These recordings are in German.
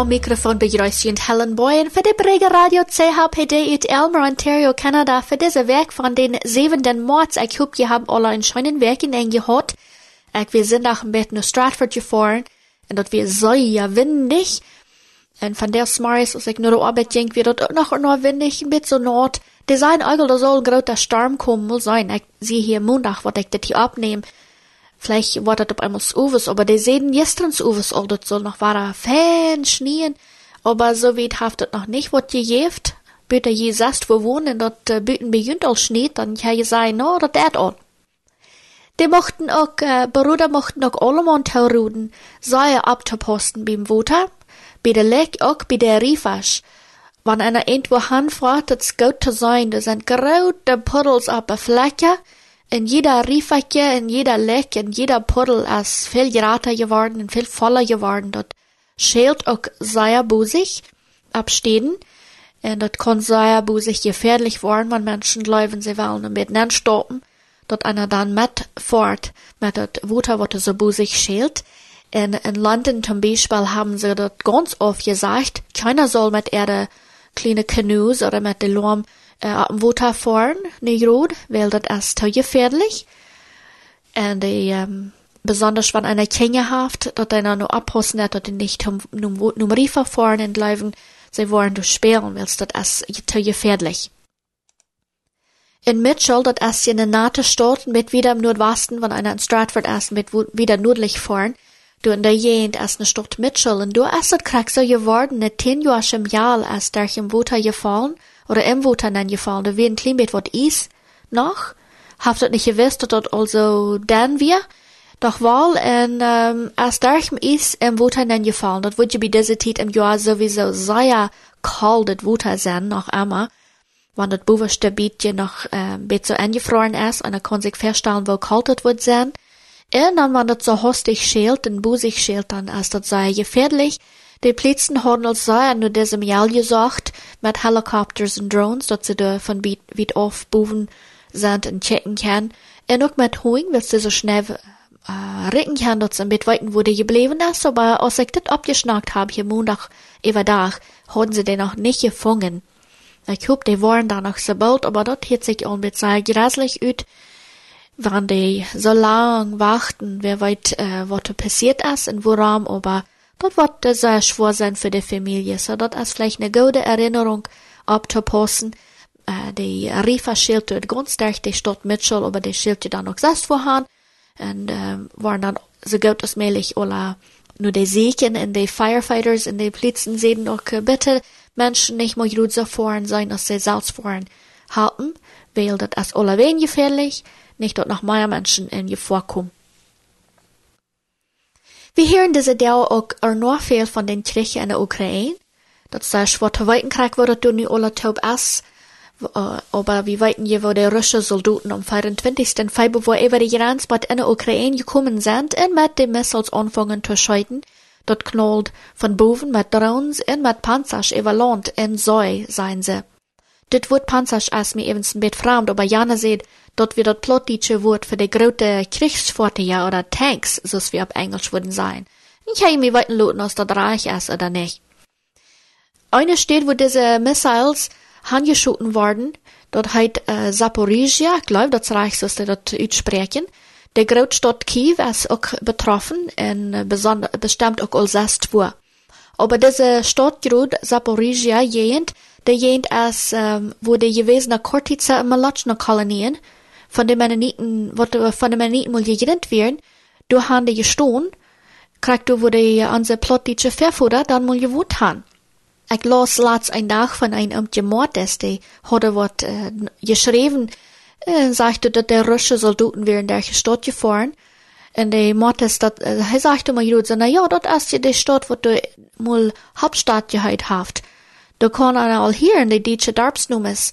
am Mikrofon begrüßt Helen Boyen für die Brege Radio CHPD in Elmer, Ontario, Kanada für diese Werk von den 7. März. Ich hoffe, ihr habt alle einen schönen Werk in gehört. Ich, wir sind auch ein bisschen nach Stratford gefahren und dort wir so ja windig. Und von der Smarris, als ich nur der Arbeit ging, wird dort auch noch nur windig, ein bisschen Nord. Die sein da soll ein großer Sturm kommen, muss sein. Ich sehe hier Montag, was ich das hier abnehme. Vielleicht war das auf einmal Uwes, aber die sehen Uwes, all das soll noch war fein schnien. Aber so weit haft das noch nicht, wat je jeft. Bitte je sast wo wohnen, dort äh, büten beginnt all Schnitt, dann kann je sein, no, dat dat an. Die mochten auch, äh, Bruder mochten auch allemal tauruden, sei abzuposten beim Wuter, bei der Leck auch bei der Riefasch. Wenn einer irgendwo hanfragt, das gut zu sein, da sind große Puddels auf der Fläche, in jeder Riefacke, in jeder Leck, in jeder Puddel ist viel gerater geworden und viel voller geworden. Dort schält auch sehr busig abstehen. Und dort kann sehr busig gefährlich werden, wenn Menschen laufen, sie wollen mit nen stoppen. Dort einer dann mit fort, mit dort Wutter, was so busig schält. In, in London zum Beispiel haben sie dort ganz oft gesagt, keiner soll mit ihre kleine Canoes oder mit der Lorm weil das ist zu gefährlich. Und die, besonders wenn einer Kinder haft, dort einer nur abhossen hat, dort nicht um, um, um Riefer fahren entlaufen, sie wollen durchsperren, weil das ist zu gefährlich. In Mitchell, das ist in der nahe Stadt, mit wieder im Nordwesten, wenn einer in Stratford ist, mit wieder nördlich fahren, du in der Gegend ist eine Stadt Mitchell, und du ist das krieg so geworden, ne zehn Jahre im Jahr ist durch im Water gefallen, gefallen, da wie ein klein bisschen was ist, noch, habt ihr nicht gewusst, dass das also dann wir, doch weil en um, als durch is im Water gefallen, das wird ja bei dieser Zeit im Jahr sowieso sehr kalt, das Water sein, noch einmal, wenn das bewusste Bietje noch ähm, bisschen eingefroren ist, und er kann sich feststellen, wo kalt das wird sein. Und dann, wenn das so hostig schält und busig schält, dann ist das sehr gefährlich. Die Plätzen haben als sehr nur diesem Jahr gesagt, mit Helikopters und Drones, dass sie da von weit, weit auf boven sind und checken können. Und auch mit Hoing, weil sie so schnell äh, retten kann, dass sie mit weiten die geblieben ist, aber als ich das abgeschnackt habe, hier Montag über Dach, haben sie den noch nicht gefangen. Ich hoffe, die waren da noch so bald, aber dort hat sich auch mit sehr grässlich ut, wenn die so lang warten, wer weit, äh, was passiert ist und woran, aber für die Familie, so dort ist vielleicht eine gute Erinnerung abzupassen. Äh, die Rifa schielte ganz durch die Stadt Mitchell, aber die schielte dann noch selbst vorhanden und äh, waren dann so gut als möglich alle nur die Segen und die Firefighters und die Blitzen sehen auch äh, bitte Menschen nicht mehr gut so fahren sein, als sie selbst fahren halten, weil das ist alleweil gefährlich, nicht dort noch mehr Menschen in Gefahr kommen. Wir hören diese Dauer auch noch viel von den Kriegen in der Ukraine. Das ist schwer weiten Krieg, wo das du nicht alle taub ist. Aber wir weiten je, wo die russischen Soldaten am 24. Februar über die Grenzbad in der Ukraine gekommen sind und mit den Missiles anfangen zu scheiden. Dort knallt von boven mit Drones und mit Panzers über Land in Säu sein sie. Ist mir evens ein bisschen fremd, aber Jana sieht, dort wird das plottische Wort für die große Kriegsfahrzeuge oder Tanks, so wie auf Englisch würden sein. Ich habe mir weiten Loten, aus das Reich ist oder nicht. Eine steht, wo diese Missiles angeschoten worden, dort heißt äh, Zaporizhia, ich glaube, das Reich soll dort aussprechen. Der Großstadt Kiew ist auch betroffen und äh, bestimmt auch als Westwur. Aber diese Stadt gerade Zaporizhia jent, der jent als, ähm, wo die gewesene Kortiza im Malachna Kolonien, von den Mennoniten, wo von den Mennoniten mal gerennt werden, du han die gestohlen, kriegt du, wo die unsere plottische Verfuder dann mal gewohnt han. Ich las laatst ein Tag von einem Amtje Mord, das die hatte wat äh, geschrieben, äh, sagte, dass der russische Soldaten wären der Stadt gefahren. Und der Mord ist, dat, äh, er sagte mir, so, na ja, dort ist ja die Stadt, wo du mal Hauptstadt gehört haft. Kann einer all hier in die deutsche Darbsnummes.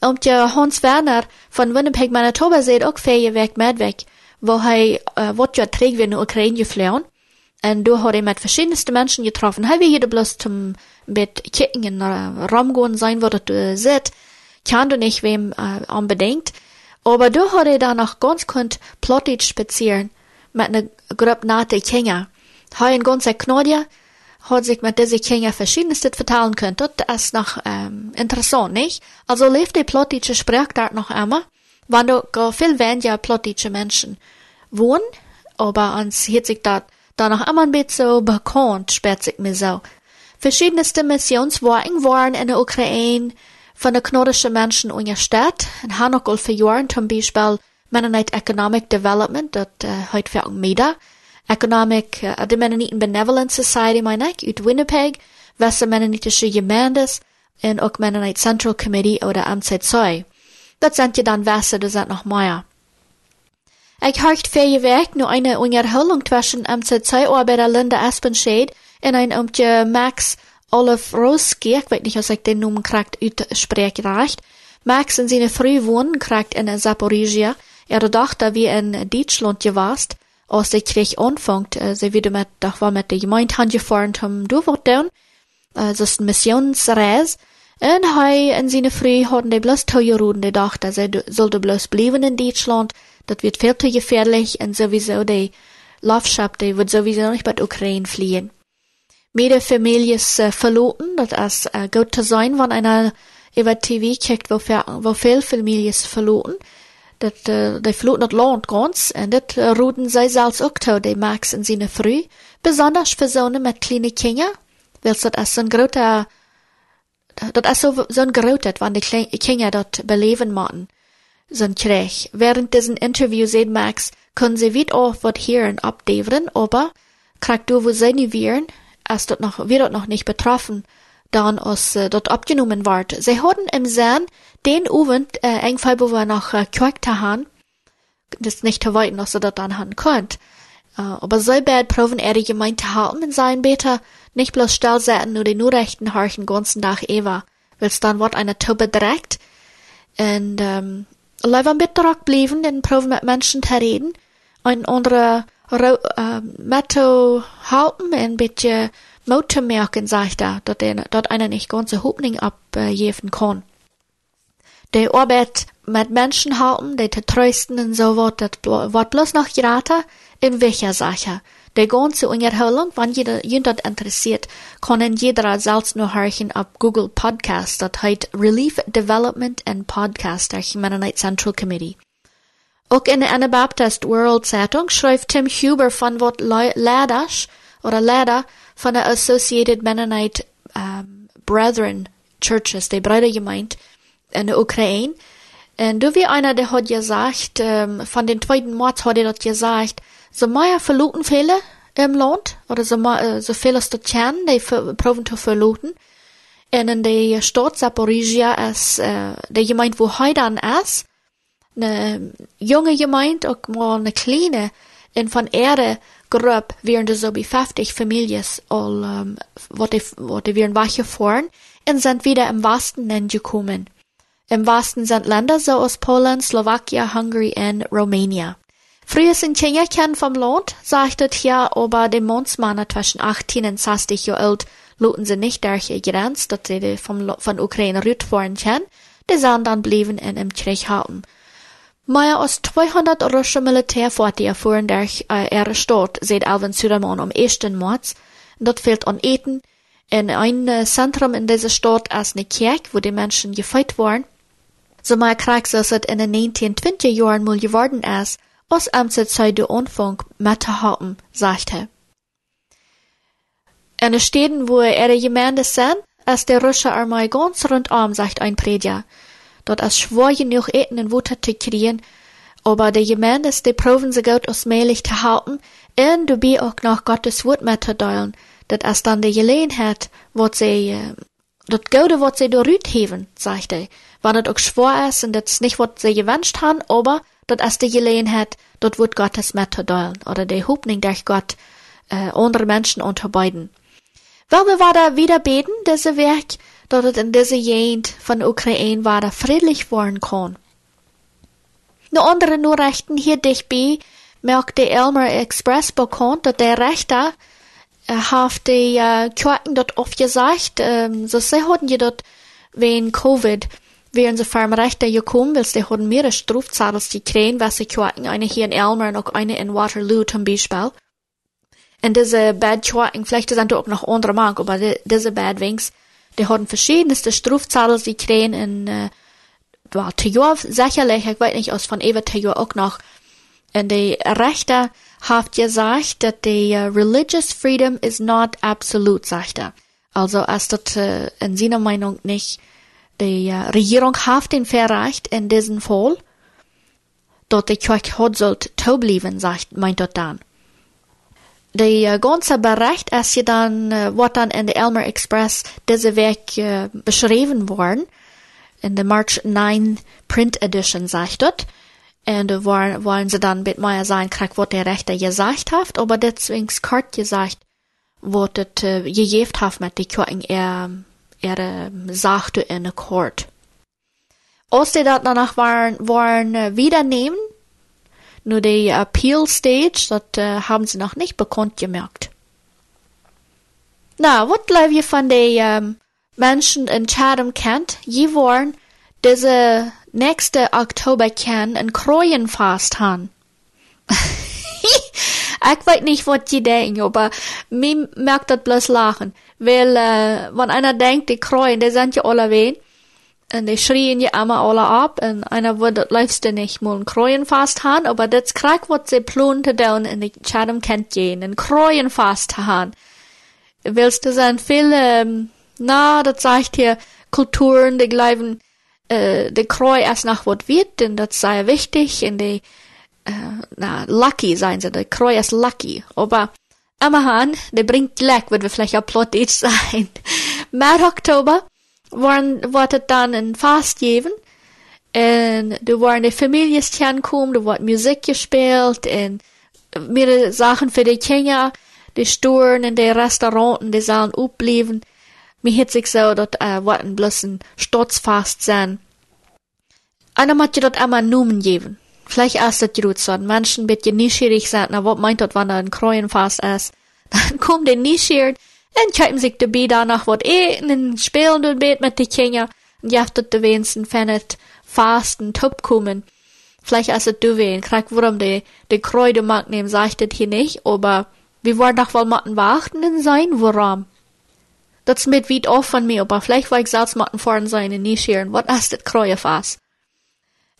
Und der Hans Werner von Winnipeg, Manitoba, seht auch fähig weg mit weg, wo er, äh, wat ja trägt, wie in Ukraine geflohen. Und du hat er mit verschiedensten Menschen getroffen. Hij hier bloß zum mit kicken in uh, Raum gehen sein, wo du seht, kann du nicht wem uh, unbedingt. Aber du hat er da noch ganz kund plottig spazieren mit einer Gruppe nate Kinder. Hei ein ganzer Knodja, hat sich mit diese Kinder verschiedenes vertellen können. Das ist noch ähm, interessant, nicht? Also lebt die plottische Sprachart noch immer, wenn du go viel weniger plottische Menschen wohnen, aber uns hat sich das da noch immer ein bisschen bekannt, spät sich mir so. Verschiedenste Missionswagen waren in der Ukraine von der knordischen Menschen unterstützt und haben auch für Jahre zum Beispiel Mennonite Economic Development, das äh, heute für MEDA, Economic, uh, de Mennoniten Benevolent Society, meine ich, uit Winnipeg, was Mennonitische Gemeentes und auch Mennonite Central Committee oder MC2. Das sind ja dann Wasser, das sind noch mehr. Ich harcht vier Weg nur eine Unterhaltung zwischen MC2-Arbeiter Linda Espenshade und ein Umtje Max Olaf Roski, ich weiß nicht, was ich den Namen kriegt, aussprechen reicht. Max in seine früh wohnen kriegt in Zaporizhia, er dachte, wie in Deutschland gewast, als de kreeg aanvangt, uh, ze wilden met, dat was met de gemeente aangefahren om doorwacht doen, uh, dat is een missionsreis, en hij en zijn vrouw hadden de bloß toegeroden, die dachten, ze zullen bloß blijven in Deutschland, dat wird viel zu gefährlich, en sowieso die Laufschaft, die wird sowieso nicht bei der Ukraine fliehen. Mehrere Familien uh, verloren, das ist uh, gut zu sein, wenn einer über TV kijkt, wo, wo viel Familien verloren, dat uh, de vloot not land ganz en dit uh, roeden zij zelfs ook toe, de Max en zijn vrouw, besonders voor zonen met kleine kinderen, wel dat is zo'n grote, dat is zo'n zo grote, wanneer de kinderen dat beleven moeten, zo'n krijg. Während diesen Interview sagt Max, können sie weit auf wat hören abdeveren, aber, kriegt du wo sie nicht wären, als dort noch, wir dort noch nicht betroffen, dann als äh, dort abgenommen ward. Sie hatten im Sinn den Abend äh, engfall, wo wir noch äh, gekocht haben, das nicht zu weit, dass sie dort dann haben könnt. Äh, aber so bad proben er die Gemeinde haben in seinen Beter, nicht bloß still nur die nur rechten Harchen ganzen Tag Eva, weil's dann wird eine Tube direkt. Und, ähm, leider mit darauf blieben, den proben mit Menschen zu reden, ein anderer, äh, Metto halten, ein bisschen Motormerken, sagt er, dat, er, dat einer nicht ganze Hoffnung abgeben kann. Die Arbeit mit Menschen haben, die zu trösten und so wird, das wird bloß noch geraten, in welcher Sache. Die ganze Unterhaltung, wenn jeder, jemand interessiert, können jeder selbst nur hören auf Google Podcast, das heißt Relief Development and Podcast der Mennonite Central Committee. Auch in der Anabaptist World Zeitung schreibt Tim Huber von Wort Leiders oder Leder von der Associated Mennonite um, Brethren Churches, die Brüdergemeinde in der Ukraine. Und du wie einer, der hat gesagt, um, von den zweiten Mord hat er dort gesagt, so mehr verluten viele im Land, oder so, mehr, so viele Städte, die proben zu verluten. Und in der Stadt Zaporizhia ist, uh, der Gemeinde, wo heute dann ist, eine junge Gemeinde, auch mal eine kleine, und von Erde grob wären so wie 50 Families all, um, wat die, wat die wären weggefahren und sind wieder im Westen angekommen. Im Westen sind Länder so aus Polen, Slowakia, Hungary und Romania. Früher sind Kinder kennen vom Land, sagte hier aber die Mondsmänner zwischen 18 und 60 Jahre alt, luten sie nicht durch ihr Grenz, dass sie vom, von Ukraine rüt fahren können, die sind dann blieben in im Krieg halten. Mehr als 200 russische Militärfahrzeuge fuhren durch äh, ihre Stadt, seit Alvin Suleiman am 1. März. Dort fehlt an Eten. In ein Zentrum in dieser Stadt ist eine Kirche, wo die Menschen gefeit waren. So mal Krieg, dass es in den 1920 Jahren mal geworden ist, aus Amtszeit der Anfang mit haben, sagte. In den Städten, wo ihre Gemeinde sind, ist der russische Armee ganz rundum, sagt ein Prediger dat als schwor genug eten en water te kriegen, aber de Gemeinde, die proben sich gut osmählich zu halten, und dabei auch noch Gottes Wort mitzuteilen, dat als dann de Gelegenheit, wat äh, dat Gute, wat sie dorüt heben, sagt er, wann het auch schwor ist und das nicht wat sie gewünscht haben, aber dat als de Gelegenheit, dat wird Gottes mitzuteilen, oder de Hoffnung durch Gott, äh, andere Menschen unterbeiden. Weil wir da wieder beten, diese Werk, dat het in deze Gegend van Oekraïne waar friedlich worden kon. De andere Nachrichten hier dichtbij merkte Elmer Express bekannt, dat der Rechter uh, heeft die uh, Kranken dat aufgesagt, um, so sie hatten je dat wegen Covid wären sie vom Rechter gekommen, weil sie hatten mehrere Strafzahlungen gekriegt, was sie Kranken, eine hier in Elmer und auch eine in Waterloo zum Beispiel. Und diese Badschwaken, vielleicht sind auch noch andere Mark, aber die, diese Badwings, die haben verschiedenste Strafzahlen, sie kriegen in, äh, war Tejor sicherlich, ich weiß nicht, aus von Eva Tejor auch noch, und die Rechte hat gesagt, dass die uh, religious freedom is not absolute, sagt er. Also, als das uh, in seiner Meinung nicht die uh, Regierung hat den Verrecht in diesem Fall, dort die Kirche hat sollt blieben, sagt, meint dort dann. Die uh, ganze Bericht, als je dann, uh, wat dann in der Elmer Express diese Weg uh, beschrieben worden, in der March 9 Print Edition, sagt dort, und wollen, wollen sie dann mit mir sein, krieg, was der Rechter gesagt hat, aber deswegen kort gesagt, was das äh, gegeben hat mit die Kirchen, er, er sagte in der Court. Als die das danach waren, waren äh, wieder nehmen, nur die Appeal Stage, das äh, haben sie noch nicht bekannt gemerkt. Na, was glaubt ihr von den ähm, Menschen in Chatham kennt? Je waren diese nächste Oktober kann ein Kräuenfast haben. ich weiß nicht, was die denken, aber mir merkt das bloß lachen. Weil, äh, wenn einer denkt, die Kräuen, die sind ja alle weh. Und die schrien ja immer alle ab. Und einer würde das liebste nicht mal ein Kräuenfast haben, aber das kriegt, was sie zu tun, in die Chatham kennt gehen, ein Kräuenfast haben. Willst du sagen, viele, ähm, na, das sagt hier, Kulturen, die glauben, äh, de Kreu erst nach wat wird, denn das sei wichtig, in de, äh, na, lucky sein sie, de Kreu ist lucky, aber, immerhin, de bringt Glück, wird wir vielleicht auch plottig sein. Mer Oktober, wird ein Fast geben, und du waren die Familien kommen, du wird Musik gespielt, und mehrere Sachen für die Kinder, die Sturen in den Restauranten, die sollen abbleiben. Mir hat sich so, dat äh, bloß ein Stutzfast sein. Einer je dat einmal noemen geben. Vielleicht dat je doet zo. Menschen beetje nieuwsgierig zijn na wat meint dat wanneer een Kruienfast ist. Dann kommt der nieuwsgierig und kijken sich dabei danach wat eten und spielen und bet mit die Kinder. Und jaft dat de wenigsten fennet fasten top kommen. Vielleicht als du wen, krieg warum die, die Kräuter mag nehmen, sagt das hier nicht, aber wir wollen doch wohl mal warten sein, warum? Dat mit wie oft von mir, aber vielleicht war ich selbst mal vorn sein und nicht scheren, was ist das Kräuerfass?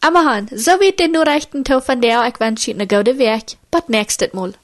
Aber han, so wird den nur rechten Teil von der, ich wünsche eine gute Werk, bis nächstes Mal.